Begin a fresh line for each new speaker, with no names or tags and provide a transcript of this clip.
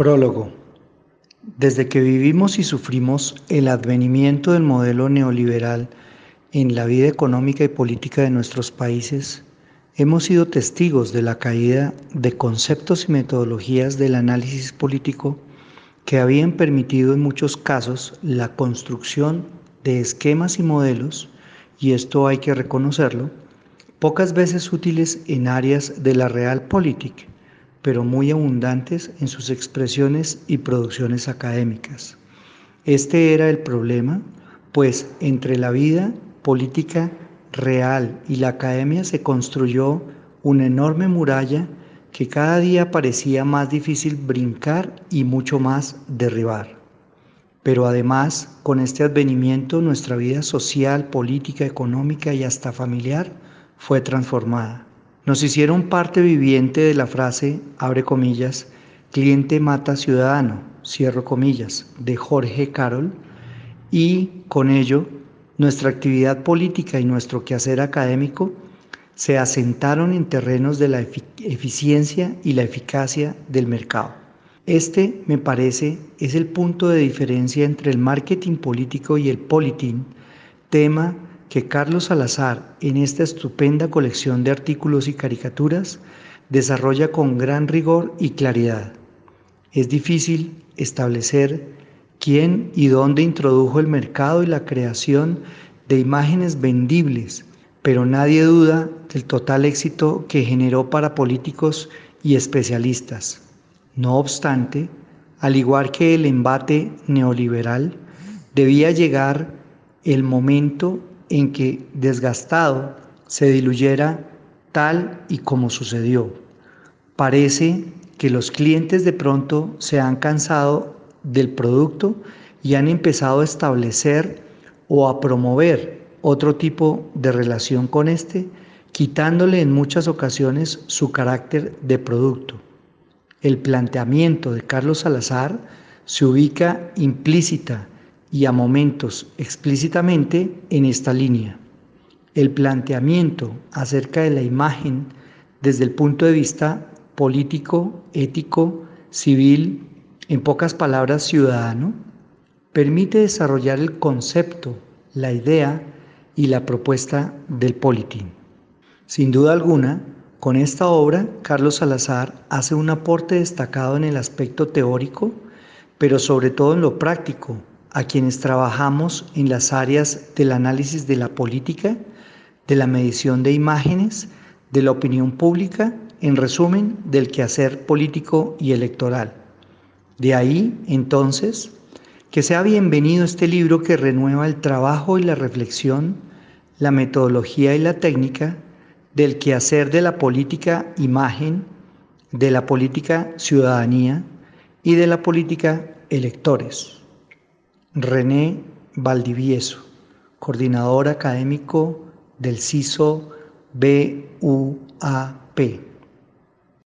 Prólogo. Desde que vivimos y sufrimos el advenimiento del modelo neoliberal en la vida económica y política de nuestros países, hemos sido testigos de la caída de conceptos y metodologías del análisis político que habían permitido en muchos casos la construcción de esquemas y modelos, y esto hay que reconocerlo, pocas veces útiles en áreas de la realpolitik, pero muy abundantes en sus expresiones y producciones académicas. Este era el problema, pues entre la vida política real y la academia se construyó una enorme muralla que cada día parecía más difícil brincar y mucho más derribar. Pero además, con este advenimiento, nuestra vida social, política, económica y hasta familiar fue transformada. Nos hicieron parte viviente de la frase, abre comillas, cliente mata ciudadano, cierro comillas, de Jorge Carol, y con ello nuestra actividad política y nuestro quehacer académico se asentaron en terrenos de la eficiencia y la eficacia del mercado. Este, me parece, es el punto de diferencia entre el marketing político y el politín, tema que Carlos Salazar, en esta estupenda colección de artículos y caricaturas, desarrolla con gran rigor y claridad. Es difícil establecer quién y dónde introdujo el mercado y la creación de imágenes vendibles, pero nadie duda del total éxito que generó para políticos y especialistas. No obstante, al igual que el embate neoliberal, debía llegar el momento en que desgastado se diluyera tal y como sucedió. Parece que los clientes de pronto se han cansado del producto y han empezado a establecer o a promover otro tipo de relación con este, quitándole en muchas ocasiones su carácter de producto. El planteamiento de Carlos Salazar se ubica implícita y a momentos explícitamente en esta línea. El planteamiento acerca de la imagen desde el punto de vista político, ético, civil, en pocas palabras ciudadano, permite desarrollar el concepto, la idea y la propuesta del politín. Sin duda alguna, con esta obra, Carlos Salazar hace un aporte destacado en el aspecto teórico, pero sobre todo en lo práctico, a quienes trabajamos en las áreas del análisis de la política, de la medición de imágenes, de la opinión pública, en resumen, del quehacer político y electoral. De ahí, entonces, que sea bienvenido este libro que renueva el trabajo y la reflexión, la metodología y la técnica del quehacer de la política imagen, de la política ciudadanía y de la política electores. René Valdivieso, coordinador académico del CISO BUAP.